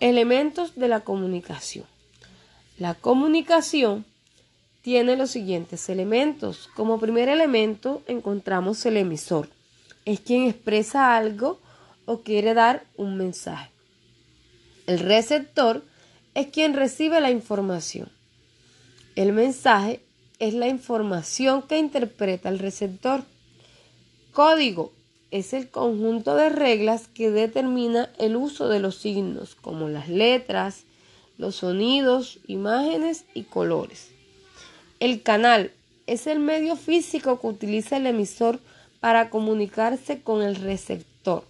Elementos de la comunicación. La comunicación tiene los siguientes elementos. Como primer elemento encontramos el emisor. Es quien expresa algo o quiere dar un mensaje. El receptor es quien recibe la información. El mensaje es la información que interpreta el receptor. Código es el conjunto de reglas que determina el uso de los signos, como las letras, los sonidos, imágenes y colores. El canal es el medio físico que utiliza el emisor para comunicarse con el receptor.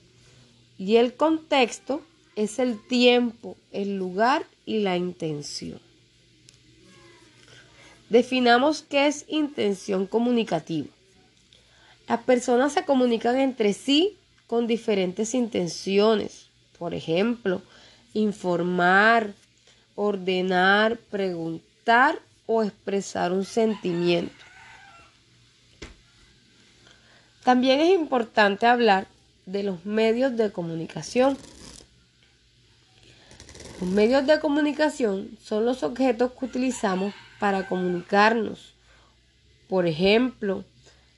Y el contexto es el tiempo, el lugar y la intención. Definamos qué es intención comunicativa. Las personas se comunican entre sí con diferentes intenciones. Por ejemplo, informar, ordenar, preguntar o expresar un sentimiento. También es importante hablar de los medios de comunicación. Los medios de comunicación son los objetos que utilizamos para comunicarnos. Por ejemplo,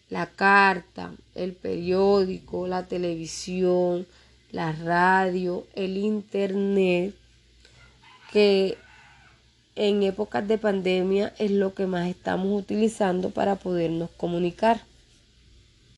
la carta, el periódico, la televisión, la radio, el internet, que en épocas de pandemia es lo que más estamos utilizando para podernos comunicar.